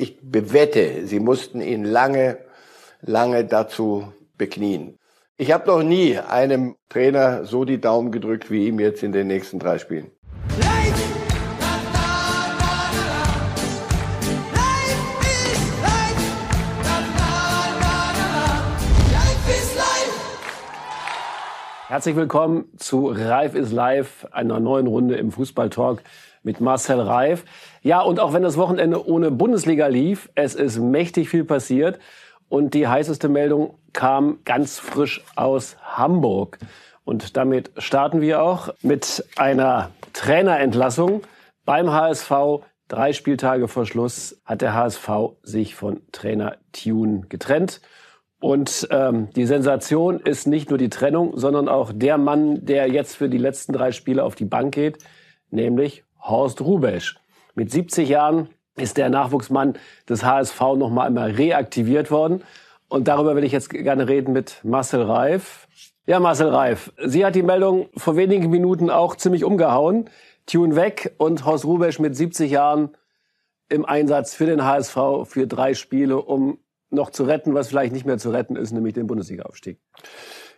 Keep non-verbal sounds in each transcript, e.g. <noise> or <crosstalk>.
ich bewette, sie mussten ihn lange, lange dazu beknien. Ich habe noch nie einem Trainer so die Daumen gedrückt wie ihm jetzt in den nächsten drei Spielen. Herzlich willkommen zu Reif ist live, einer neuen Runde im Fußballtalk mit Marcel Reif. Ja, und auch wenn das Wochenende ohne Bundesliga lief, es ist mächtig viel passiert. Und die heißeste Meldung kam ganz frisch aus Hamburg. Und damit starten wir auch mit einer Trainerentlassung beim HSV. Drei Spieltage vor Schluss hat der HSV sich von Trainer Tune getrennt. Und ähm, die Sensation ist nicht nur die Trennung, sondern auch der Mann, der jetzt für die letzten drei Spiele auf die Bank geht, nämlich Horst Rubesch. Mit 70 Jahren ist der Nachwuchsmann des HSV noch mal einmal reaktiviert worden. Und darüber will ich jetzt gerne reden mit Marcel Reif. Ja, Marcel Reif, Sie hat die Meldung vor wenigen Minuten auch ziemlich umgehauen. Tune weg und Horst Rubesch mit 70 Jahren im Einsatz für den HSV für drei Spiele, um noch zu retten, was vielleicht nicht mehr zu retten ist, nämlich den Bundesliga-Aufstieg.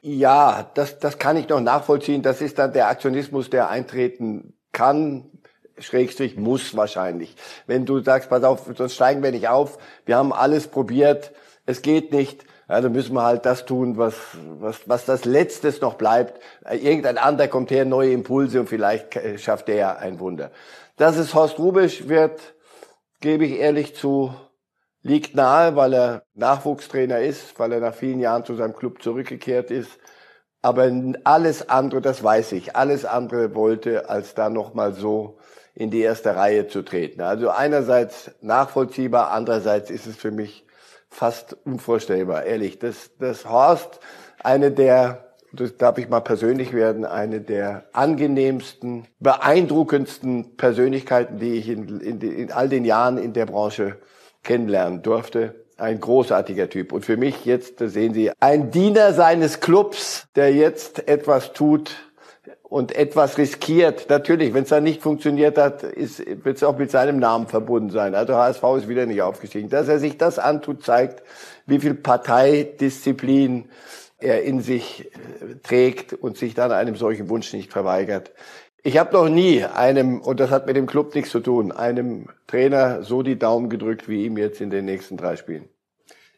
Ja, das, das kann ich noch nachvollziehen. Das ist dann der Aktionismus, der eintreten kann, Schrägstrich muss wahrscheinlich. Wenn du sagst, pass auf, sonst steigen wir nicht auf, wir haben alles probiert, es geht nicht, ja, dann müssen wir halt das tun, was, was, was das Letztes noch bleibt. Irgendein anderer kommt her, neue Impulse und vielleicht schafft der ja ein Wunder. Dass es Horst Rubisch wird, gebe ich ehrlich zu, liegt nahe, weil er Nachwuchstrainer ist, weil er nach vielen Jahren zu seinem Club zurückgekehrt ist. Aber alles andere, das weiß ich, alles andere wollte, als da nochmal so in die erste Reihe zu treten. Also einerseits nachvollziehbar, andererseits ist es für mich fast unvorstellbar, ehrlich. dass, dass Horst eine der, das darf ich mal persönlich werden, eine der angenehmsten, beeindruckendsten Persönlichkeiten, die ich in, in, in all den Jahren in der Branche kennenlernen durfte. Ein großartiger Typ. Und für mich jetzt, sehen Sie, ein Diener seines Clubs, der jetzt etwas tut, und etwas riskiert. Natürlich, wenn es dann nicht funktioniert hat, wird es auch mit seinem Namen verbunden sein. Also HSV ist wieder nicht aufgestiegen. Dass er sich das antut, zeigt, wie viel Parteidisziplin er in sich äh, trägt und sich dann einem solchen Wunsch nicht verweigert. Ich habe noch nie einem, und das hat mit dem Club nichts zu tun, einem Trainer so die Daumen gedrückt wie ihm jetzt in den nächsten drei Spielen.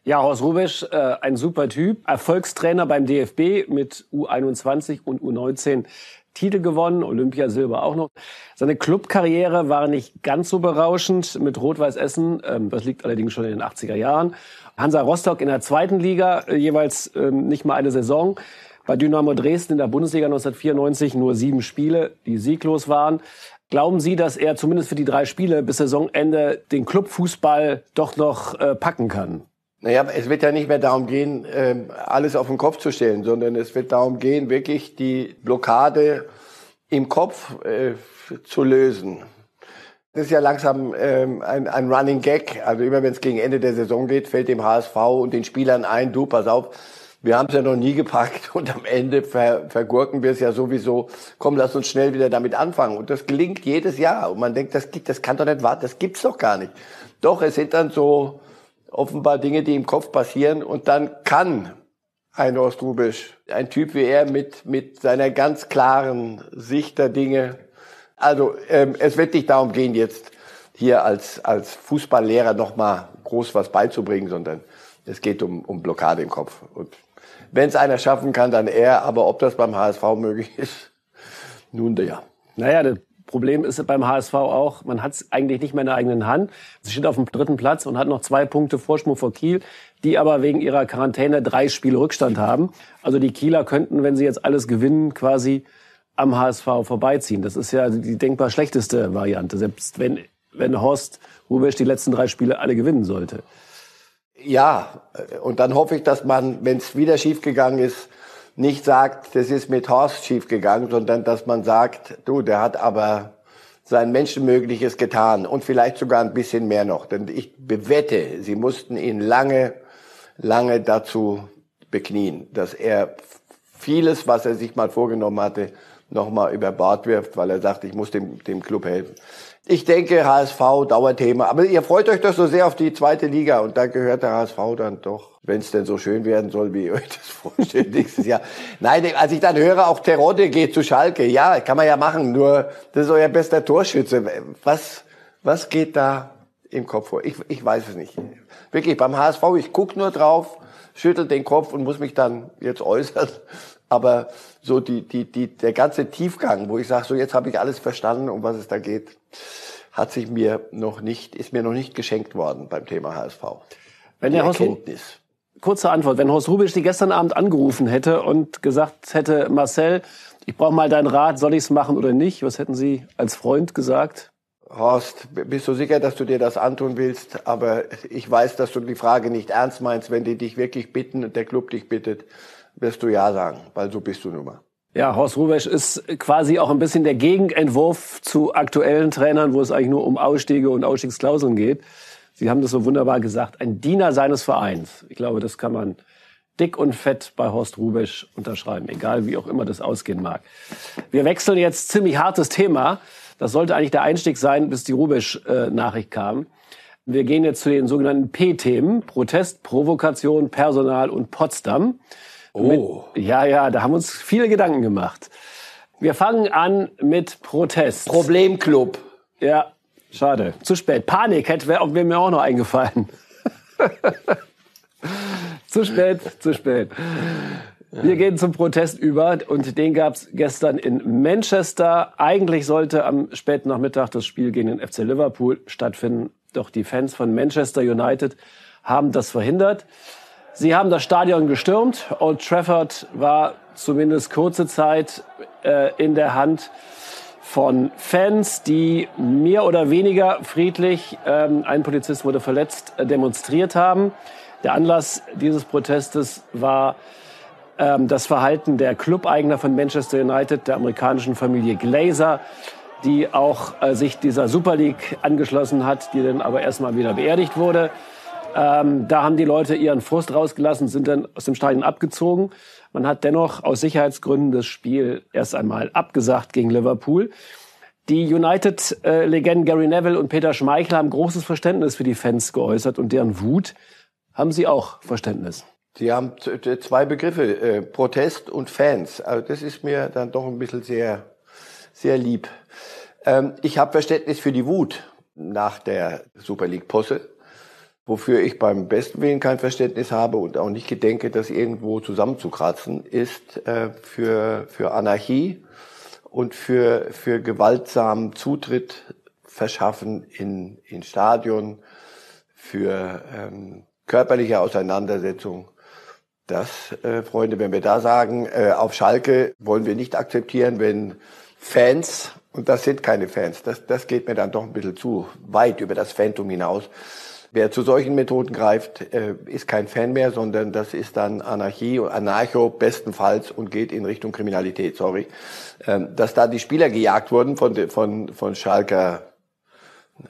Ja, Horst Rubisch, äh, ein super Typ, Erfolgstrainer beim DFB mit U21 und U19 Titel gewonnen, Olympiasilber auch noch. Seine Clubkarriere war nicht ganz so berauschend mit Rot-Weiß Essen, ähm, das liegt allerdings schon in den 80er Jahren. Hansa Rostock in der zweiten Liga, äh, jeweils ähm, nicht mal eine Saison. Bei Dynamo Dresden in der Bundesliga 1994 nur sieben Spiele, die sieglos waren. Glauben Sie, dass er zumindest für die drei Spiele bis Saisonende den Clubfußball doch noch äh, packen kann? Naja, es wird ja nicht mehr darum gehen, ähm, alles auf den Kopf zu stellen, sondern es wird darum gehen, wirklich die Blockade im Kopf äh, zu lösen. Das ist ja langsam ähm, ein, ein Running Gag. Also immer wenn es gegen Ende der Saison geht, fällt dem HSV und den Spielern ein, du, pass auf, wir haben es ja noch nie gepackt und am Ende ver, vergurken wir es ja sowieso. Komm, lass uns schnell wieder damit anfangen. Und das gelingt jedes Jahr. Und man denkt, das, das kann doch nicht warten, das gibt's doch gar nicht. Doch, es sind dann so offenbar Dinge, die im Kopf passieren. Und dann kann ein Ostrubisch, ein Typ wie er mit, mit seiner ganz klaren Sicht der Dinge. Also ähm, es wird nicht darum gehen, jetzt hier als, als Fußballlehrer nochmal groß was beizubringen, sondern es geht um, um Blockade im Kopf. Und wenn es einer schaffen kann, dann er. Aber ob das beim HSV möglich <laughs> ist, nun ja. Naja, das Problem ist beim HSV auch, man hat es eigentlich nicht mehr in der eigenen Hand. Sie steht auf dem dritten Platz und hat noch zwei Punkte Vorsprung vor Kiel, die aber wegen ihrer Quarantäne drei Spiele Rückstand haben. Also die Kieler könnten, wenn sie jetzt alles gewinnen, quasi am HSV vorbeiziehen. Das ist ja die denkbar schlechteste Variante, selbst wenn, wenn Horst Rubesch die letzten drei Spiele alle gewinnen sollte. Ja, und dann hoffe ich, dass man, wenn es wieder schiefgegangen ist, nicht sagt, das ist mit Horst schiefgegangen, sondern dass man sagt, du, der hat aber sein Menschenmögliches getan und vielleicht sogar ein bisschen mehr noch. Denn ich bewette, sie mussten ihn lange, lange dazu beknien, dass er vieles, was er sich mal vorgenommen hatte, nochmal über Bord wirft, weil er sagt, ich muss dem, dem Club helfen. Ich denke, HSV, Dauerthema. Aber ihr freut euch doch so sehr auf die zweite Liga und da gehört der HSV dann doch, wenn es denn so schön werden soll, wie ihr euch das vorstellt nächstes Jahr. Nein, als ich dann höre, auch Terodde geht zu Schalke. Ja, kann man ja machen, nur das ist euer bester Torschütze. Was, was geht da im Kopf vor? Ich, ich weiß es nicht. Wirklich, beim HSV, ich guck nur drauf, schüttel den Kopf und muss mich dann jetzt äußern. Aber so die, die, die, der ganze Tiefgang, wo ich sage, so jetzt habe ich alles verstanden, um was es da geht, hat sich mir noch nicht, ist mir noch nicht geschenkt worden beim Thema HSV. Wenn der Erkenntnis. kurze Antwort. Wenn Horst Rubisch die gestern Abend angerufen hätte und gesagt hätte, Marcel, ich brauche mal deinen Rat, soll ich es machen oder nicht? Was hätten Sie als Freund gesagt? Horst, bist du sicher, dass du dir das antun willst? Aber ich weiß, dass du die Frage nicht ernst meinst. Wenn die dich wirklich bitten und der Club dich bittet, wirst du ja sagen, weil so bist du nun mal. Ja, Horst Rubesch ist quasi auch ein bisschen der Gegenentwurf zu aktuellen Trainern, wo es eigentlich nur um Ausstiege und Ausstiegsklauseln geht. Sie haben das so wunderbar gesagt. Ein Diener seines Vereins. Ich glaube, das kann man dick und fett bei Horst Rubesch unterschreiben, egal wie auch immer das ausgehen mag. Wir wechseln jetzt ziemlich hartes Thema. Das sollte eigentlich der Einstieg sein, bis die Rubesch-Nachricht kam. Wir gehen jetzt zu den sogenannten P-Themen. Protest, Provokation, Personal und Potsdam. Oh. Mit, ja, ja, da haben uns viele Gedanken gemacht. Wir fangen an mit Protest. Problemclub. Ja, schade. Zu spät. Panik hätte wäre mir auch noch eingefallen. <laughs> zu spät, zu spät. Wir gehen zum Protest über und den gab es gestern in Manchester. Eigentlich sollte am späten Nachmittag das Spiel gegen den FC Liverpool stattfinden, doch die Fans von Manchester United haben das verhindert. Sie haben das Stadion gestürmt. Old Trafford war zumindest kurze Zeit äh, in der Hand von Fans, die mehr oder weniger friedlich, ähm, ein Polizist wurde verletzt, äh, demonstriert haben. Der Anlass dieses Protestes war ähm, das Verhalten der Clubeigner von Manchester United, der amerikanischen Familie Glazer, die auch äh, sich dieser Super League angeschlossen hat, die dann aber erstmal wieder beerdigt wurde. Ähm, da haben die Leute ihren Frust rausgelassen, sind dann aus dem Stadion abgezogen. Man hat dennoch aus Sicherheitsgründen das Spiel erst einmal abgesagt gegen Liverpool. Die United-Legenden Gary Neville und Peter Schmeichel haben großes Verständnis für die Fans geäußert und deren Wut haben sie auch Verständnis. Sie haben zwei Begriffe, äh, Protest und Fans. Also das ist mir dann doch ein bisschen sehr, sehr lieb. Ähm, ich habe Verständnis für die Wut nach der Super League-Posse Wofür ich beim besten Willen kein Verständnis habe und auch nicht gedenke, das irgendwo zusammenzukratzen, ist äh, für, für Anarchie und für, für gewaltsamen Zutritt verschaffen in, in Stadion, für ähm, körperliche Auseinandersetzung. Das, äh, Freunde, wenn wir da sagen, äh, auf Schalke wollen wir nicht akzeptieren, wenn Fans, und das sind keine Fans, das, das geht mir dann doch ein bisschen zu weit über das Phantom hinaus, Wer zu solchen Methoden greift, äh, ist kein Fan mehr, sondern das ist dann Anarchie, Anarcho bestenfalls und geht in Richtung Kriminalität, sorry. Ähm, dass da die Spieler gejagt wurden von, von, von Schalker,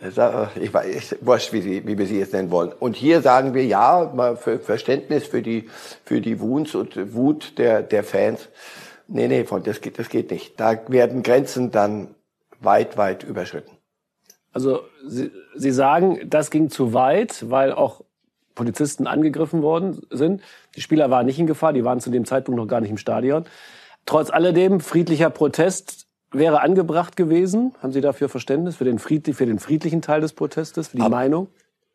äh, ich weiß, wurscht, wie, sie, wie wir sie jetzt nennen wollen. Und hier sagen wir ja, mal für Verständnis für die, für die Wut und Wut der, der Fans. Nee, nee, von, das geht, das geht nicht. Da werden Grenzen dann weit, weit überschritten. Also Sie, Sie sagen, das ging zu weit, weil auch Polizisten angegriffen worden sind. Die Spieler waren nicht in Gefahr, die waren zu dem Zeitpunkt noch gar nicht im Stadion. Trotz alledem, friedlicher Protest wäre angebracht gewesen. Haben Sie dafür Verständnis für den, friedlich, für den friedlichen Teil des Protestes, für die aber, Meinung?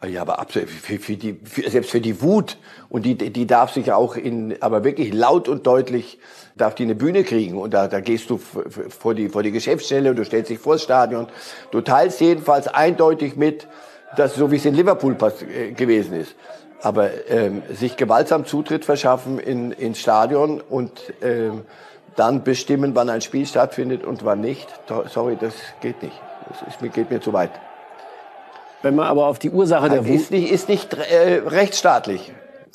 Ja, aber absolut, für, für die, für, selbst für die Wut. Und die, die darf sich auch in, aber wirklich laut und deutlich, darf die eine Bühne kriegen. Und da, da gehst du vor die, vor die Geschäftsstelle und du stellst dich vor das Stadion. Du teilst jedenfalls eindeutig mit, dass so wie es in Liverpool äh, gewesen ist. Aber ähm, sich gewaltsam Zutritt verschaffen in, ins Stadion und ähm, dann bestimmen, wann ein Spiel stattfindet und wann nicht, sorry, das geht nicht. Das ist, geht mir zu weit. Wenn man aber auf die Ursache der Wut... Ist nicht, ist nicht äh, rechtsstaatlich.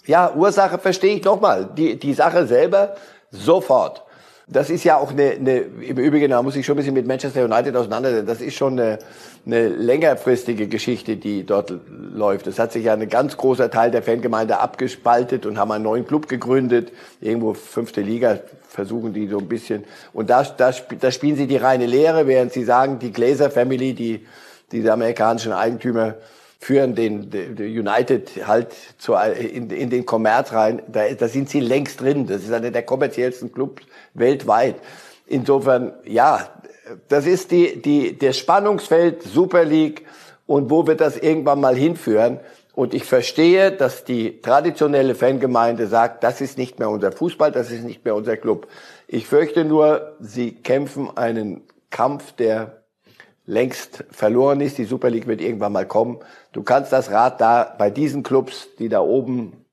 Ja, Ursache verstehe ich nochmal. Die, die Sache selber sofort. Das ist ja auch eine, eine im Übrigen, da muss ich schon ein bisschen mit Manchester United auseinandersetzen. Das ist schon eine, eine längerfristige Geschichte, die dort läuft. Es hat sich ja ein ganz großer Teil der Fangemeinde abgespaltet und haben einen neuen Club gegründet. Irgendwo fünfte Liga versuchen die so ein bisschen. Und da, da, da spielen sie die reine Lehre, während sie sagen, die Glazer Family, die Diese amerikanischen Eigentümer führen den, den United halt zu, in, in den Kommerz rein. Da, da sind sie längst drin. Das ist einer der kommerziellsten Clubs weltweit. Insofern, ja, das ist die, die, der Spannungsfeld Super League und wo wird das irgendwann mal hinführen? Und ich verstehe, dass die traditionelle Fangemeinde sagt, das ist nicht mehr unser Fußball, das ist nicht mehr unser Club. Ich fürchte nur, sie kämpfen einen Kampf, der längst verloren ist. Die Super League wird irgendwann mal kommen. Du kannst das Rad da bei diesen Clubs, die da oben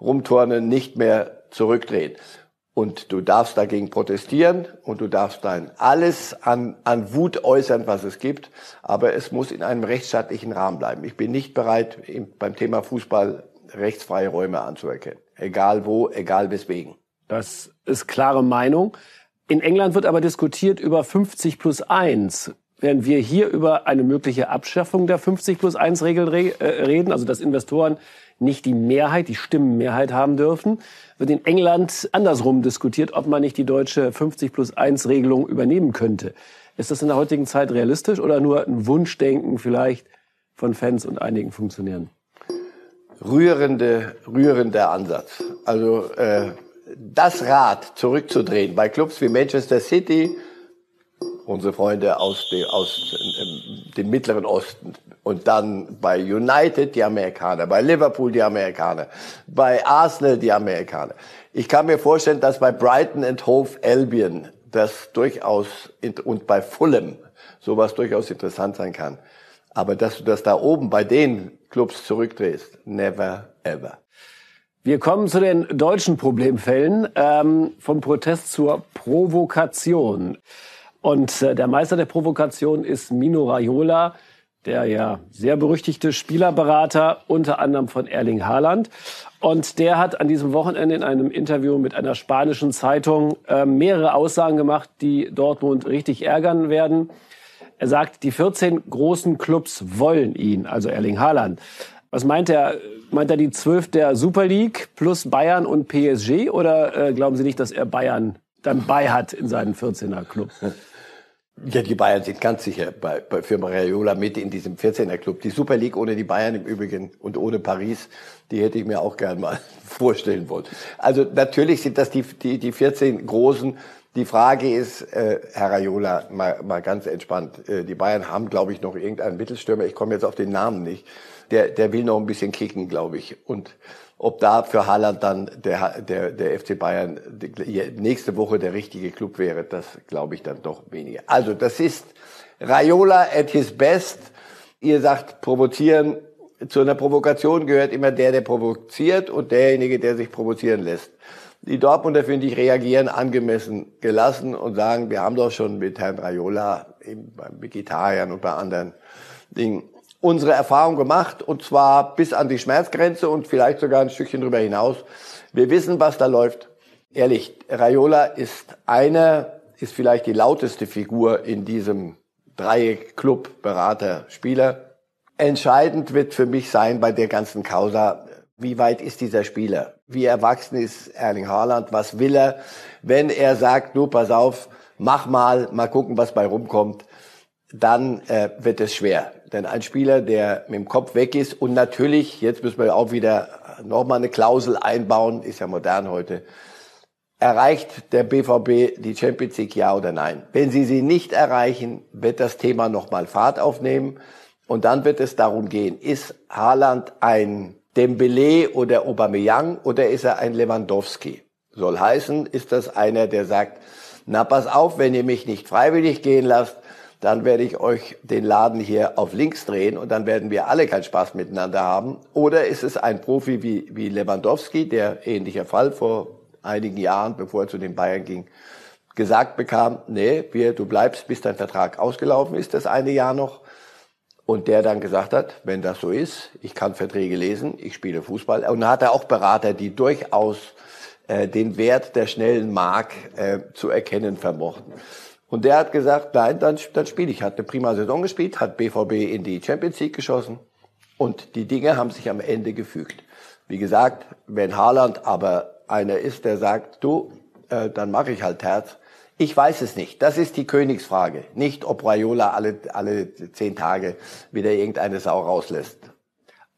rumturnen, nicht mehr zurückdrehen. Und du darfst dagegen protestieren und du darfst dann alles an, an Wut äußern, was es gibt. Aber es muss in einem rechtsstaatlichen Rahmen bleiben. Ich bin nicht bereit, beim Thema Fußball rechtsfreie Räume anzuerkennen. Egal wo, egal weswegen. Das ist klare Meinung. In England wird aber diskutiert über 50 plus 1 während wir hier über eine mögliche Abschaffung der 50 plus 1 Regel äh, reden, also dass Investoren nicht die Mehrheit, die Stimmenmehrheit haben dürfen, wird in England andersrum diskutiert, ob man nicht die deutsche 50 plus 1 Regelung übernehmen könnte. Ist das in der heutigen Zeit realistisch oder nur ein Wunschdenken vielleicht von Fans und einigen Funktionären? Rührende, rührender Ansatz. Also äh, das Rad zurückzudrehen bei Clubs wie Manchester City, unsere Freunde aus, de, aus ähm, dem Mittleren Osten. Und dann bei United die Amerikaner, bei Liverpool die Amerikaner, bei Arsenal die Amerikaner. Ich kann mir vorstellen, dass bei Brighton and Hove Albion das durchaus und bei Fulham sowas durchaus interessant sein kann. Aber dass du das da oben bei den Clubs zurückdrehst, never ever. Wir kommen zu den deutschen Problemfällen, ähm, vom Protest zur Provokation. Und äh, der Meister der Provokation ist Mino Raiola, der ja sehr berüchtigte Spielerberater, unter anderem von Erling Haaland. Und der hat an diesem Wochenende in einem Interview mit einer spanischen Zeitung äh, mehrere Aussagen gemacht, die Dortmund richtig ärgern werden. Er sagt, die 14 großen Clubs wollen ihn, also Erling Haaland. Was meint er? Meint er die 12 der Super League plus Bayern und PSG? Oder äh, glauben Sie nicht, dass er Bayern dann bei hat in seinen 14er Club? <laughs> Ja, die Bayern sind ganz sicher bei, bei für Mariola mit in diesem 14er Club. Die Super League ohne die Bayern im Übrigen und ohne Paris, die hätte ich mir auch gern mal <laughs> vorstellen wollen. Also natürlich sind das die, die, die 14 Großen. Die Frage ist, äh, Herr Raiola, mal, mal ganz entspannt. Äh, die Bayern haben, glaube ich, noch irgendeinen Mittelstürmer. Ich komme jetzt auf den Namen nicht. Der, der will noch ein bisschen kicken, glaube ich. Und ob da für Haaland dann der, der, der FC Bayern nächste Woche der richtige Club wäre, das glaube ich dann doch weniger. Also das ist Raiola at his best. Ihr sagt provozieren. Zu einer Provokation gehört immer der, der provoziert und derjenige, der sich provozieren lässt. Die Dortmunder, finde ich, reagieren angemessen gelassen und sagen, wir haben doch schon mit Herrn Raiola, eben beim Vegetariern und bei anderen Dingen, unsere Erfahrung gemacht und zwar bis an die Schmerzgrenze und vielleicht sogar ein Stückchen darüber hinaus. Wir wissen, was da läuft. Ehrlich, Raiola ist einer, ist vielleicht die lauteste Figur in diesem Dreieck Club, Berater, Spieler. Entscheidend wird für mich sein bei der ganzen Causa, wie weit ist dieser Spieler? Wie erwachsen ist Erling Haaland? Was will er? Wenn er sagt, du, pass auf, mach mal, mal gucken, was bei rumkommt, dann äh, wird es schwer. Denn ein Spieler, der mit dem Kopf weg ist und natürlich, jetzt müssen wir auch wieder nochmal eine Klausel einbauen, ist ja modern heute, erreicht der BVB die Champions League ja oder nein? Wenn sie sie nicht erreichen, wird das Thema nochmal Fahrt aufnehmen und dann wird es darum gehen, ist Haaland ein Dembele oder Aubameyang oder ist er ein Lewandowski? Soll heißen, ist das einer, der sagt, na pass auf, wenn ihr mich nicht freiwillig gehen lasst, dann werde ich euch den Laden hier auf links drehen und dann werden wir alle keinen Spaß miteinander haben. Oder ist es ein Profi wie, wie Lewandowski, der ähnlicher Fall vor einigen Jahren, bevor er zu den Bayern ging, gesagt bekam, nee, wir, du bleibst, bis dein Vertrag ausgelaufen ist, das eine Jahr noch. Und der dann gesagt hat, wenn das so ist, ich kann Verträge lesen, ich spiele Fußball. Und da hat er auch Berater, die durchaus äh, den Wert der schnellen Mark äh, zu erkennen vermochten. Und der hat gesagt, nein, dann, dann spiele ich. Hat eine prima Saison gespielt, hat BVB in die Champions League geschossen. Und die Dinge haben sich am Ende gefügt. Wie gesagt, wenn Haaland aber einer ist, der sagt, du, äh, dann mache ich halt Herz. Ich weiß es nicht. Das ist die Königsfrage. Nicht, ob Raiola alle, alle zehn Tage wieder irgendeine Sau rauslässt.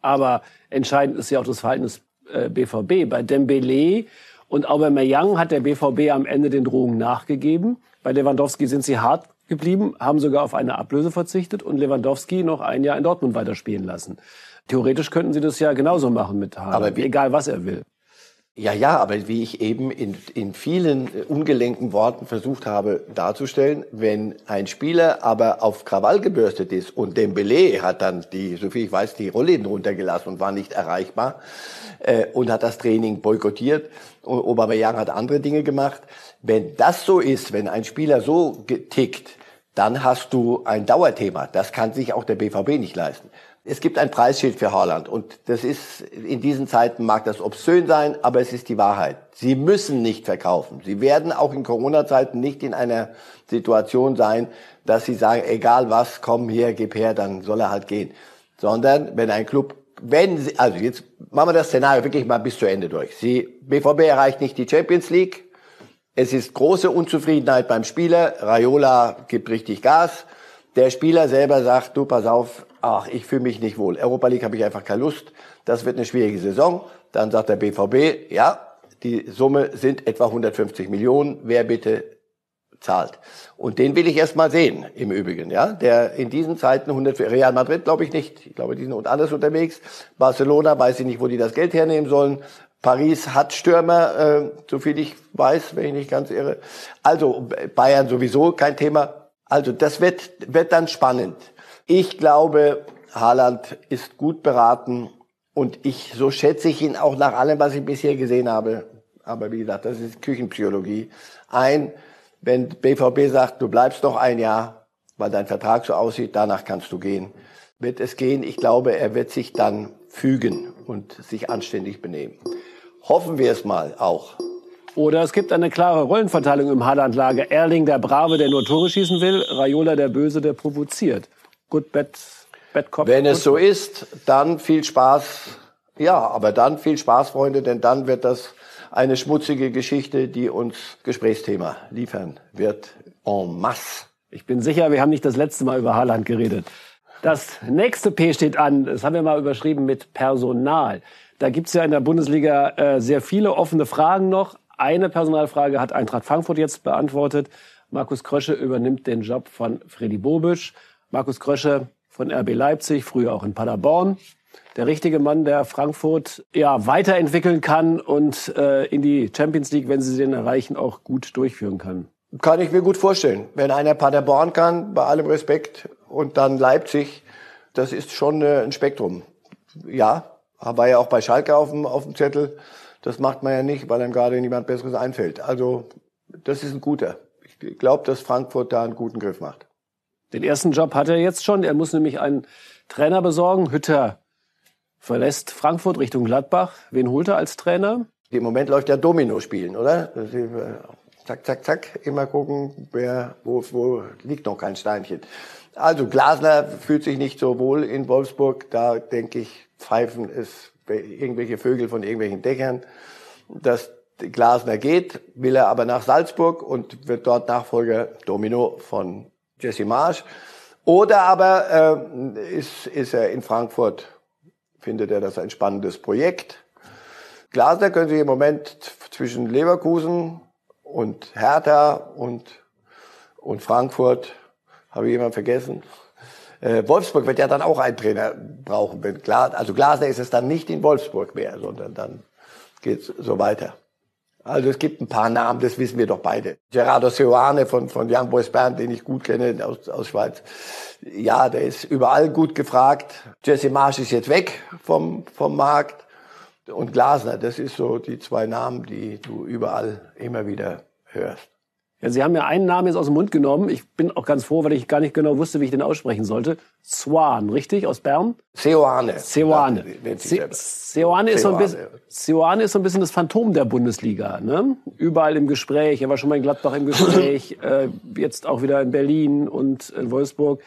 Aber entscheidend ist ja auch das Verhalten des äh, BVB. Bei Dembele und Aubameyang hat der BVB am Ende den Drohungen nachgegeben. Bei Lewandowski sind sie hart geblieben, haben sogar auf eine Ablöse verzichtet und Lewandowski noch ein Jahr in Dortmund weiterspielen lassen. Theoretisch könnten sie das ja genauso machen mit aber wie, egal was er will. Ja, ja, aber wie ich eben in, in vielen äh, ungelenken Worten versucht habe darzustellen, wenn ein Spieler aber auf Krawall gebürstet ist und Dembele hat dann die, so viel ich weiß, die Rollläden runtergelassen und war nicht erreichbar äh, und hat das Training boykottiert, Aubameyang hat andere Dinge gemacht. Wenn das so ist, wenn ein Spieler so tickt, dann hast du ein Dauerthema. Das kann sich auch der BVB nicht leisten. Es gibt ein Preisschild für Haaland und das ist, in diesen Zeiten mag das obszön sein, aber es ist die Wahrheit. Sie müssen nicht verkaufen. Sie werden auch in Corona-Zeiten nicht in einer Situation sein, dass sie sagen, egal was, komm hier, gib her, dann soll er halt gehen. Sondern wenn ein Club, wenn sie, also jetzt machen wir das Szenario wirklich mal bis zu Ende durch. Sie, BVB erreicht nicht die Champions League. Es ist große Unzufriedenheit beim Spieler. Raiola gibt richtig Gas. Der Spieler selber sagt, du, pass auf, ach, ich fühle mich nicht wohl. Europa League habe ich einfach keine Lust. Das wird eine schwierige Saison. Dann sagt der BVB, ja, die Summe sind etwa 150 Millionen. Wer bitte zahlt? Und den will ich erst mal sehen, im Übrigen, ja. Der in diesen Zeiten 100, Real Madrid glaube ich nicht. Ich glaube, die sind alles unterwegs. Barcelona weiß ich nicht, wo die das Geld hernehmen sollen. Paris hat Stürmer, äh, so viel ich weiß, wenn ich nicht ganz irre. Also Bayern sowieso kein Thema. Also das wird, wird dann spannend. Ich glaube, Haaland ist gut beraten und ich, so schätze ich ihn auch nach allem, was ich bisher gesehen habe. Aber wie gesagt, das ist Küchenpsychologie. Ein, wenn BVB sagt, du bleibst noch ein Jahr, weil dein Vertrag so aussieht, danach kannst du gehen, wird es gehen. Ich glaube, er wird sich dann fügen und sich anständig benehmen. Hoffen wir es mal auch. Oder es gibt eine klare Rollenverteilung im Haaland-Lager. Erling der Brave, der nur Tore schießen will, Raiola der Böse, der provoziert. Good, bad, bad cop. Wenn es so ist, dann viel Spaß. Ja, aber dann viel Spaß, Freunde, denn dann wird das eine schmutzige Geschichte, die uns Gesprächsthema liefern wird en masse. Ich bin sicher, wir haben nicht das letzte Mal über Haaland geredet. Das nächste P steht an. Das haben wir mal überschrieben mit Personal. Da gibt's ja in der Bundesliga äh, sehr viele offene Fragen noch. Eine Personalfrage hat Eintracht Frankfurt jetzt beantwortet. Markus Krösche übernimmt den Job von Freddy Bobisch. Markus Krösche von RB Leipzig, früher auch in Paderborn. Der richtige Mann, der Frankfurt ja weiterentwickeln kann und äh, in die Champions League, wenn sie den erreichen, auch gut durchführen kann. Kann ich mir gut vorstellen. Wenn einer Paderborn kann, bei allem Respekt, und dann Leipzig, das ist schon äh, ein Spektrum. Ja, war ja auch bei Schalke auf dem, auf dem Zettel. Das macht man ja nicht, weil einem gerade niemand Besseres einfällt. Also, das ist ein guter. Ich glaube, dass Frankfurt da einen guten Griff macht. Den ersten Job hat er jetzt schon. Er muss nämlich einen Trainer besorgen. Hütter verlässt Frankfurt Richtung Gladbach. Wen holt er als Trainer? Im Moment läuft ja Domino spielen, oder? Zack, zack, zack. Immer gucken, wer, wo, wo liegt noch kein Steinchen. Also Glasner fühlt sich nicht so wohl in Wolfsburg. Da denke ich, pfeifen es irgendwelche Vögel von irgendwelchen Dächern. Dass Glasner geht, will er aber nach Salzburg und wird dort Nachfolger Domino von Jesse Marsch. Oder aber äh, ist, ist er in Frankfurt, findet er das ein spannendes Projekt. Glasner können Sie im Moment zwischen Leverkusen und Hertha und, und Frankfurt, habe ich jemand vergessen? Äh, Wolfsburg wird ja dann auch einen Trainer brauchen. Wenn Glas, also Glasner ist es dann nicht in Wolfsburg mehr, sondern dann geht's so weiter. Also es gibt ein paar Namen, das wissen wir doch beide. Gerardo Seoane von, von Young Boys Band, den ich gut kenne aus, aus Schweiz. Ja, der ist überall gut gefragt. Jesse Marsch ist jetzt weg vom, vom Markt. Und Glasner, das ist so die zwei Namen, die du überall immer wieder hörst. Ja, Sie haben ja einen Namen jetzt aus dem Mund genommen. Ich bin auch ganz froh, weil ich gar nicht genau wusste, wie ich den aussprechen sollte. Swan, richtig? Aus Bern? Seoane. Seoane. Seoane ist, so ein bisschen, Seoane ist so ein bisschen das Phantom der Bundesliga. Ne? Überall im Gespräch. Er war schon mal in Gladbach im Gespräch, <clears throat> äh, jetzt auch wieder in Berlin und in Wolfsburg.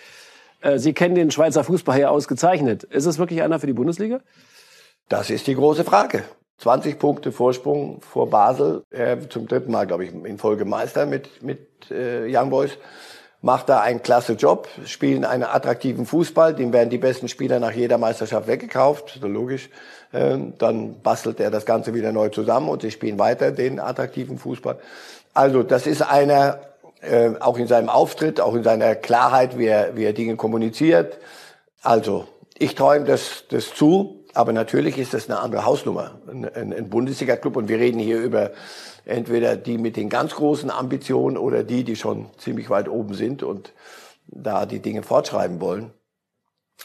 Äh, Sie kennen den Schweizer Fußball ja ausgezeichnet. Ist es wirklich einer für die Bundesliga? Das ist die große Frage. 20 Punkte Vorsprung vor Basel, er zum dritten Mal, glaube ich, in Folge Meister mit, mit äh, Young Boys macht da einen klasse Job, spielen einen attraktiven Fußball, dem werden die besten Spieler nach jeder Meisterschaft weggekauft, so logisch. Ähm, dann bastelt er das Ganze wieder neu zusammen und sie spielen weiter den attraktiven Fußball. Also das ist einer, äh, auch in seinem Auftritt, auch in seiner Klarheit, wie er, wie er Dinge kommuniziert. Also ich träume das, das zu, aber natürlich ist das eine andere Hausnummer, ein, ein Bundesliga-Club und wir reden hier über entweder die mit den ganz großen Ambitionen oder die, die schon ziemlich weit oben sind und da die Dinge fortschreiben wollen.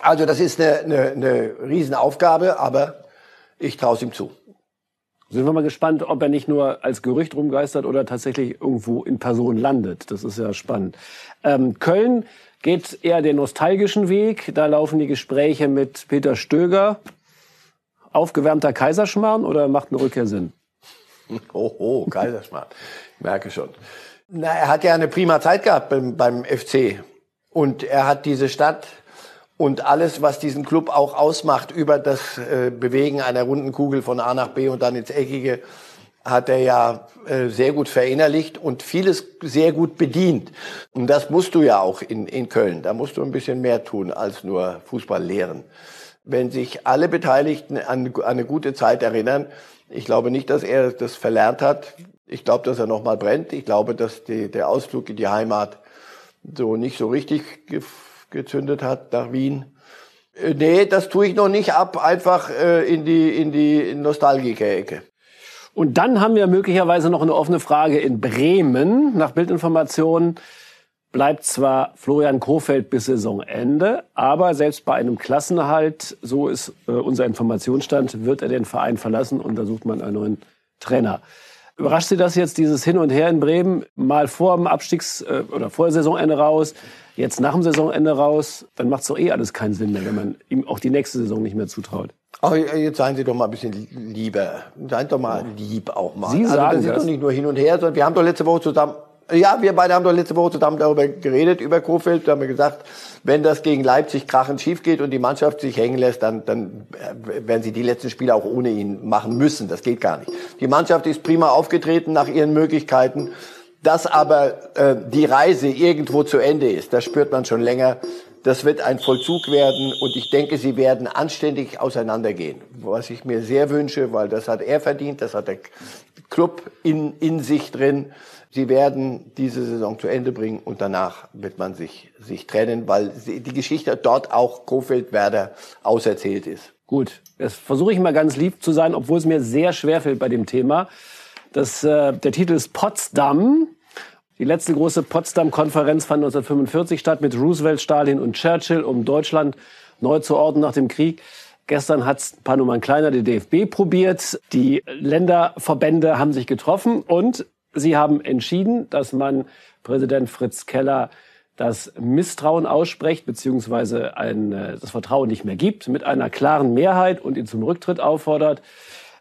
Also das ist eine, eine, eine Riesenaufgabe, aber ich traue es ihm zu. Sind wir mal gespannt, ob er nicht nur als Gerücht rumgeistert oder tatsächlich irgendwo in Person landet. Das ist ja spannend. Ähm, Köln geht eher den nostalgischen Weg. Da laufen die Gespräche mit Peter Stöger. Aufgewärmter Kaiserschmarrn oder macht eine Rückkehr Sinn? <laughs> Oh, oh Kaiserschmarrn. Ich merke schon. Na, er hat ja eine prima Zeit gehabt beim, beim FC. Und er hat diese Stadt und alles, was diesen Club auch ausmacht, über das äh, Bewegen einer runden Kugel von A nach B und dann ins Eckige, hat er ja äh, sehr gut verinnerlicht und vieles sehr gut bedient. Und das musst du ja auch in, in Köln. Da musst du ein bisschen mehr tun als nur Fußball lehren. Wenn sich alle Beteiligten an, eine gute Zeit erinnern, ich glaube nicht, dass er das verlernt hat. Ich glaube, dass er noch mal brennt. Ich glaube, dass die, der Ausflug in die Heimat so nicht so richtig ge gezündet hat nach Wien. Äh, nee, das tue ich noch nicht ab, einfach äh, in die, in die Nostalgiker-Ecke. Und dann haben wir möglicherweise noch eine offene Frage in Bremen. Nach Bildinformationen bleibt zwar Florian Kofeld bis Saisonende, aber selbst bei einem Klassenerhalt, so ist äh, unser Informationsstand, wird er den Verein verlassen und da sucht man einen neuen Trainer. Überrascht Sie das jetzt, dieses Hin und Her in Bremen, mal vor dem Abstiegs- äh, oder vor Saisonende raus, jetzt nach dem Saisonende raus? Dann macht es doch eh alles keinen Sinn mehr, wenn man ihm auch die nächste Saison nicht mehr zutraut. Aber jetzt seien Sie doch mal ein bisschen lieber. Seien doch mal lieb auch mal. Sie also sagen das ist das. doch nicht nur hin und her, sondern wir haben doch letzte Woche zusammen ja, wir beide haben doch letzte Woche zusammen darüber geredet, über Kofeld. Da haben wir gesagt, wenn das gegen Leipzig krachend schief geht und die Mannschaft sich hängen lässt, dann, dann äh, werden sie die letzten Spiele auch ohne ihn machen müssen. Das geht gar nicht. Die Mannschaft ist prima aufgetreten nach ihren Möglichkeiten. Dass aber äh, die Reise irgendwo zu Ende ist, das spürt man schon länger. Das wird ein Vollzug werden und ich denke, sie werden anständig auseinandergehen. Was ich mir sehr wünsche, weil das hat er verdient, das hat der Club in, in sich drin. Sie werden diese Saison zu Ende bringen und danach wird man sich, sich trennen, weil die Geschichte dort auch Kofeld-Werder auserzählt ist. Gut, jetzt versuche ich mal ganz lieb zu sein, obwohl es mir sehr schwer fällt bei dem Thema. Das, äh, der Titel ist Potsdam. Die letzte große Potsdam-Konferenz fand 1945 statt mit Roosevelt, Stalin und Churchill, um Deutschland neu zu ordnen nach dem Krieg. Gestern hat es ein paar Nummern kleiner die DFB probiert. Die Länderverbände haben sich getroffen und Sie haben entschieden, dass man Präsident Fritz Keller das Misstrauen ausspricht, beziehungsweise ein, äh, das Vertrauen nicht mehr gibt, mit einer klaren Mehrheit und ihn zum Rücktritt auffordert.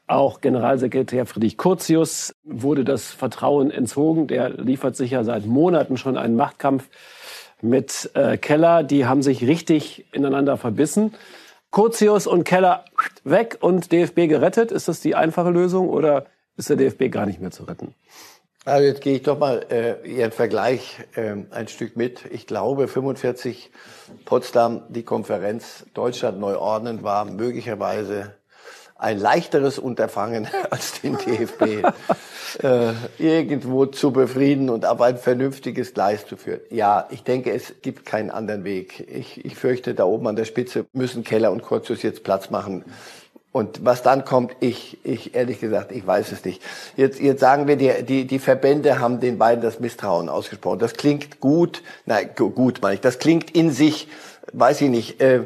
Auch Generalsekretär Friedrich Curtius wurde das Vertrauen entzogen. Der liefert sich ja seit Monaten schon einen Machtkampf mit äh, Keller. Die haben sich richtig ineinander verbissen. Curtius und Keller weg und DFB gerettet. Ist das die einfache Lösung oder ist der DFB gar nicht mehr zu retten? Also jetzt gehe ich doch mal äh, Ihren Vergleich äh, ein Stück mit. Ich glaube, 45 Potsdam, die Konferenz Deutschland neu ordnen, war möglicherweise ein leichteres Unterfangen <laughs> als den DFB äh, irgendwo zu befrieden und auf ein vernünftiges Gleis zu führen. Ja, ich denke, es gibt keinen anderen Weg. Ich, ich fürchte, da oben an der Spitze müssen Keller und Kurzus jetzt Platz machen und was dann kommt, ich, ich ehrlich gesagt, ich weiß es nicht. Jetzt, jetzt sagen wir, die, die, die Verbände haben den beiden das Misstrauen ausgesprochen. Das klingt gut, nein, gut meine ich, das klingt in sich, weiß ich nicht, äh,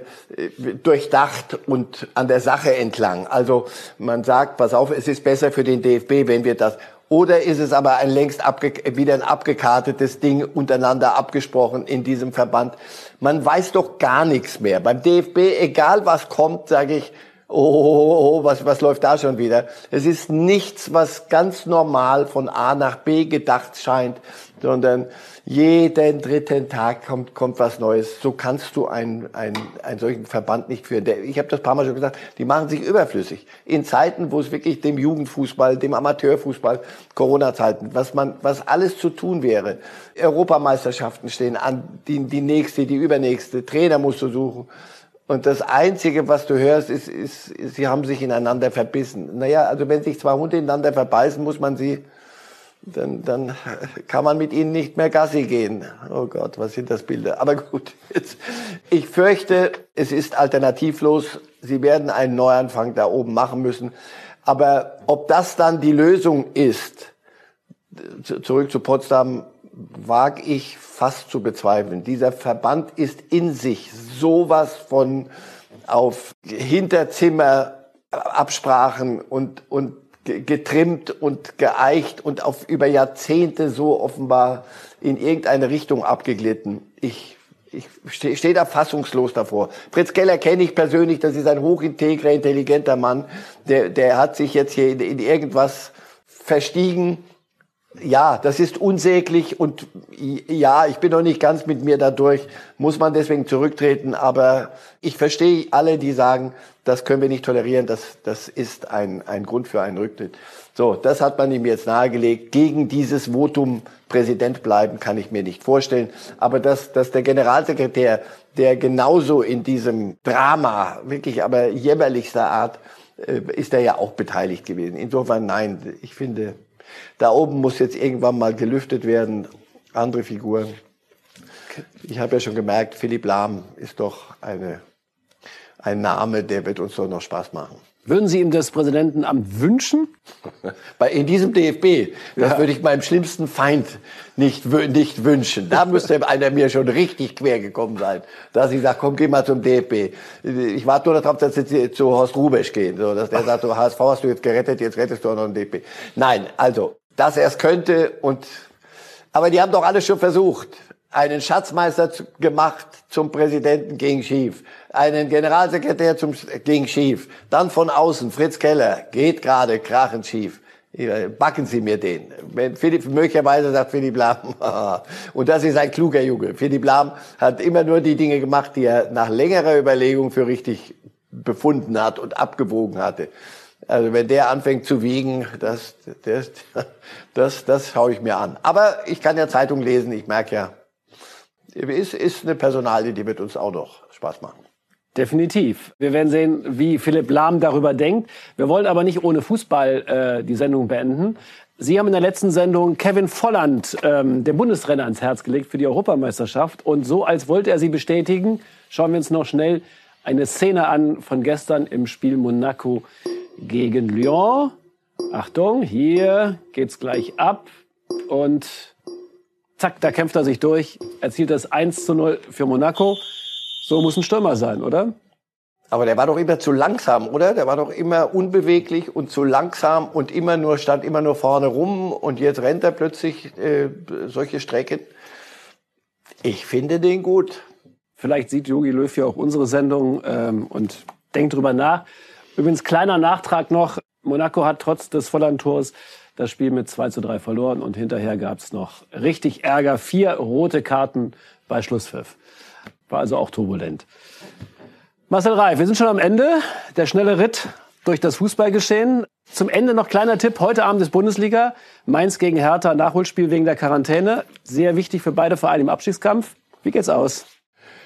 durchdacht und an der Sache entlang. Also man sagt, pass auf, es ist besser für den DFB, wenn wir das oder ist es aber ein längst abge wieder ein abgekartetes Ding untereinander abgesprochen in diesem Verband? Man weiß doch gar nichts mehr. Beim DFB, egal was kommt, sage ich, oh, was, was läuft da schon wieder? Es ist nichts, was ganz normal von A nach B gedacht scheint, sondern jeden dritten Tag kommt, kommt was Neues. So kannst du einen, einen, einen solchen Verband nicht führen. Der, ich habe das paar Mal schon gesagt, die machen sich überflüssig. In Zeiten, wo es wirklich dem Jugendfußball, dem Amateurfußball, Corona-Zeiten, was man, was alles zu tun wäre. Europameisterschaften stehen an, die, die nächste, die übernächste, Trainer musst du suchen. Und das Einzige, was du hörst, ist, ist, sie haben sich ineinander verbissen. Naja, also wenn sich zwei Hunde ineinander verbeißen, muss man sie dann, dann kann man mit ihnen nicht mehr Gassi gehen. Oh Gott, was sind das Bilder? Aber gut, jetzt, ich fürchte, es ist alternativlos. Sie werden einen Neuanfang da oben machen müssen. Aber ob das dann die Lösung ist, zurück zu Potsdam, wage ich fast zu bezweifeln. Dieser Verband ist in sich sowas von auf Hinterzimmer Absprachen und, und getrimmt und geeicht und auf über Jahrzehnte so offenbar in irgendeine Richtung abgeglitten. Ich, ich stehe steh da fassungslos davor. Fritz Keller kenne ich persönlich, das ist ein hochintegrer, intelligenter Mann. Der, der hat sich jetzt hier in, in irgendwas verstiegen. Ja, das ist unsäglich und ja, ich bin noch nicht ganz mit mir dadurch, muss man deswegen zurücktreten, aber ich verstehe alle, die sagen, das können wir nicht tolerieren, das, das ist ein, ein Grund für einen Rücktritt. So, das hat man ihm jetzt nahegelegt. Gegen dieses Votum Präsident bleiben kann ich mir nicht vorstellen. Aber dass, dass der Generalsekretär, der genauso in diesem Drama, wirklich aber jämmerlichster Art, äh, ist er ja auch beteiligt gewesen. Insofern nein, ich finde, da oben muss jetzt irgendwann mal gelüftet werden. Andere Figuren. Ich habe ja schon gemerkt, Philipp Lahm ist doch eine ein Name, der wird uns doch noch Spaß machen. Würden Sie ihm das Präsidentenamt wünschen? <laughs> Bei, in diesem DFB, das ja. würde ich meinem schlimmsten Feind nicht, nicht wünschen. Da <laughs> müsste einer mir schon richtig quer gekommen sein, dass ich sage, komm, geh mal zum DFB. Ich warte nur darauf, dass Sie zu Horst Rubesch gehen, so, dass der <laughs> sagt, so, HSV hast du jetzt gerettet, jetzt rettest du auch noch den DFB. Nein, also, dass er es könnte und, aber die haben doch alles schon versucht einen Schatzmeister gemacht zum Präsidenten ging schief, einen Generalsekretär zum ging schief, dann von außen Fritz Keller geht gerade krachend schief. Backen Sie mir den. Wenn Philipp, möglicherweise sagt Philipp Lahm, <laughs> und das ist ein kluger Junge. Philipp Lahm hat immer nur die Dinge gemacht, die er nach längerer Überlegung für richtig befunden hat und abgewogen hatte. Also wenn der anfängt zu wiegen, das, das, <laughs> das, das schaue ich mir an. Aber ich kann ja Zeitung lesen, ich merke ja, ist, ist eine Personalie, die wird uns auch noch Spaß machen. Definitiv. Wir werden sehen, wie Philipp Lahm darüber denkt. Wir wollen aber nicht ohne Fußball äh, die Sendung beenden. Sie haben in der letzten Sendung Kevin Volland, ähm, der Bundesrenner, ans Herz gelegt für die Europameisterschaft. Und so, als wollte er sie bestätigen, schauen wir uns noch schnell eine Szene an von gestern im Spiel Monaco gegen Lyon. Achtung, hier geht's gleich ab. Und zack, da kämpft er sich durch, erzielt das 1 zu 0 für Monaco. So muss ein Stürmer sein, oder? Aber der war doch immer zu langsam, oder? Der war doch immer unbeweglich und zu langsam und immer nur stand immer nur vorne rum und jetzt rennt er plötzlich äh, solche Strecken. Ich finde den gut. Vielleicht sieht Jogi Löw ja auch unsere Sendung ähm, und denkt drüber nach. Übrigens kleiner Nachtrag noch: Monaco hat trotz des Vollandtors das Spiel mit 2 zu 3 verloren und hinterher gab es noch richtig Ärger. Vier rote Karten bei Schlusspfiff. War also auch turbulent. Marcel Reif, wir sind schon am Ende. Der schnelle Ritt durch das Fußballgeschehen. Zum Ende noch kleiner Tipp. Heute Abend ist Bundesliga. Mainz gegen Hertha, Nachholspiel wegen der Quarantäne. Sehr wichtig für beide Vereine im Abstiegskampf. Wie geht's aus?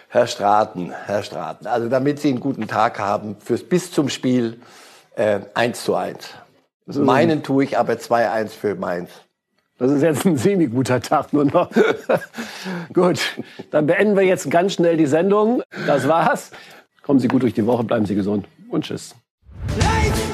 Herr Straten, Herr Straten. Also damit Sie einen guten Tag haben, fürs bis zum Spiel äh, 1 zu 1. Also Meinen tue ich aber 2-1 für Mainz. Das ist jetzt ein semi-guter Tag nur noch. <laughs> gut, dann beenden wir jetzt ganz schnell die Sendung. Das war's. Kommen Sie gut durch die Woche, bleiben Sie gesund und tschüss. Life!